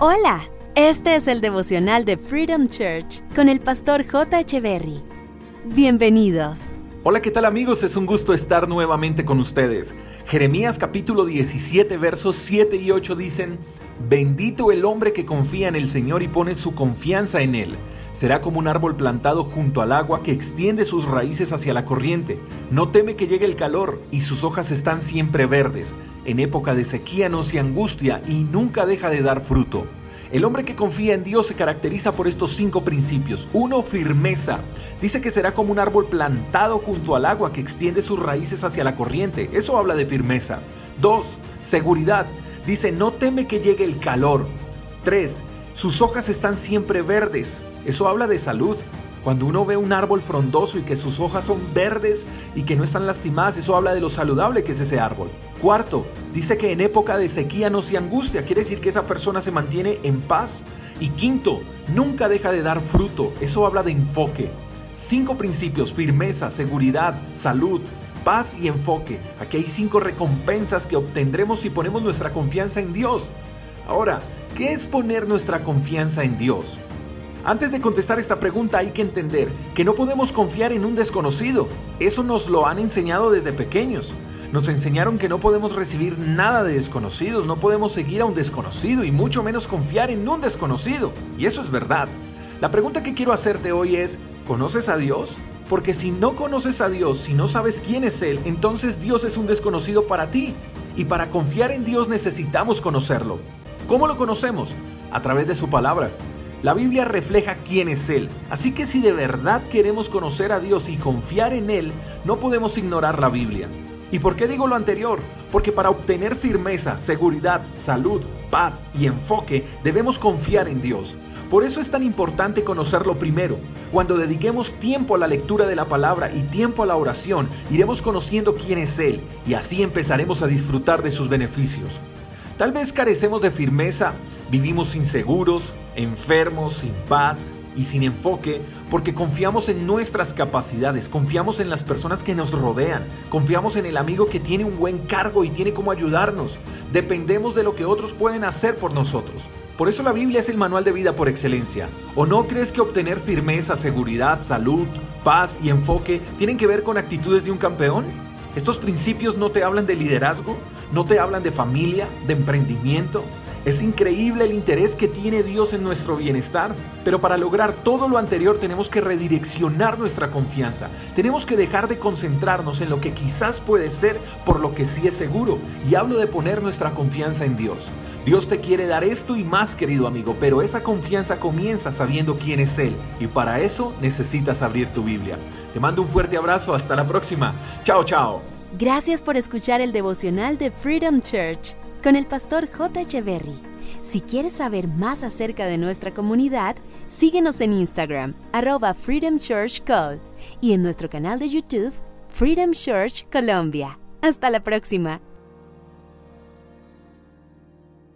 Hola, este es el devocional de Freedom Church con el pastor J. Echeverry. Bienvenidos. Hola, ¿qué tal amigos? Es un gusto estar nuevamente con ustedes. Jeremías capítulo 17 versos 7 y 8 dicen, Bendito el hombre que confía en el Señor y pone su confianza en Él. Será como un árbol plantado junto al agua que extiende sus raíces hacia la corriente. No teme que llegue el calor y sus hojas están siempre verdes. En época de sequía no se angustia y nunca deja de dar fruto. El hombre que confía en Dios se caracteriza por estos cinco principios. Uno, firmeza. Dice que será como un árbol plantado junto al agua que extiende sus raíces hacia la corriente. Eso habla de firmeza. Dos, seguridad. Dice, no teme que llegue el calor. Tres, sus hojas están siempre verdes. Eso habla de salud. Cuando uno ve un árbol frondoso y que sus hojas son verdes y que no están lastimadas, eso habla de lo saludable que es ese árbol. Cuarto, dice que en época de sequía no se angustia, quiere decir que esa persona se mantiene en paz. Y quinto, nunca deja de dar fruto, eso habla de enfoque. Cinco principios, firmeza, seguridad, salud, paz y enfoque. Aquí hay cinco recompensas que obtendremos si ponemos nuestra confianza en Dios. Ahora, ¿qué es poner nuestra confianza en Dios? Antes de contestar esta pregunta hay que entender que no podemos confiar en un desconocido. Eso nos lo han enseñado desde pequeños. Nos enseñaron que no podemos recibir nada de desconocidos, no podemos seguir a un desconocido y mucho menos confiar en un desconocido. Y eso es verdad. La pregunta que quiero hacerte hoy es, ¿conoces a Dios? Porque si no conoces a Dios, si no sabes quién es Él, entonces Dios es un desconocido para ti. Y para confiar en Dios necesitamos conocerlo. ¿Cómo lo conocemos? A través de su palabra. La Biblia refleja quién es Él, así que si de verdad queremos conocer a Dios y confiar en Él, no podemos ignorar la Biblia. ¿Y por qué digo lo anterior? Porque para obtener firmeza, seguridad, salud, paz y enfoque debemos confiar en Dios. Por eso es tan importante conocerlo primero. Cuando dediquemos tiempo a la lectura de la palabra y tiempo a la oración, iremos conociendo quién es Él y así empezaremos a disfrutar de sus beneficios. Tal vez carecemos de firmeza, vivimos inseguros, enfermos, sin paz y sin enfoque, porque confiamos en nuestras capacidades, confiamos en las personas que nos rodean, confiamos en el amigo que tiene un buen cargo y tiene cómo ayudarnos, dependemos de lo que otros pueden hacer por nosotros. Por eso la Biblia es el manual de vida por excelencia. ¿O no crees que obtener firmeza, seguridad, salud, paz y enfoque tienen que ver con actitudes de un campeón? ¿Estos principios no te hablan de liderazgo? ¿No te hablan de familia, de emprendimiento? Es increíble el interés que tiene Dios en nuestro bienestar, pero para lograr todo lo anterior tenemos que redireccionar nuestra confianza. Tenemos que dejar de concentrarnos en lo que quizás puede ser por lo que sí es seguro. Y hablo de poner nuestra confianza en Dios. Dios te quiere dar esto y más, querido amigo, pero esa confianza comienza sabiendo quién es Él. Y para eso necesitas abrir tu Biblia. Te mando un fuerte abrazo. Hasta la próxima. Chao, chao. Gracias por escuchar el devocional de Freedom Church con el pastor J. Echeverry. Si quieres saber más acerca de nuestra comunidad, síguenos en Instagram, arroba Freedom Church Call, y en nuestro canal de YouTube, Freedom Church Colombia. Hasta la próxima.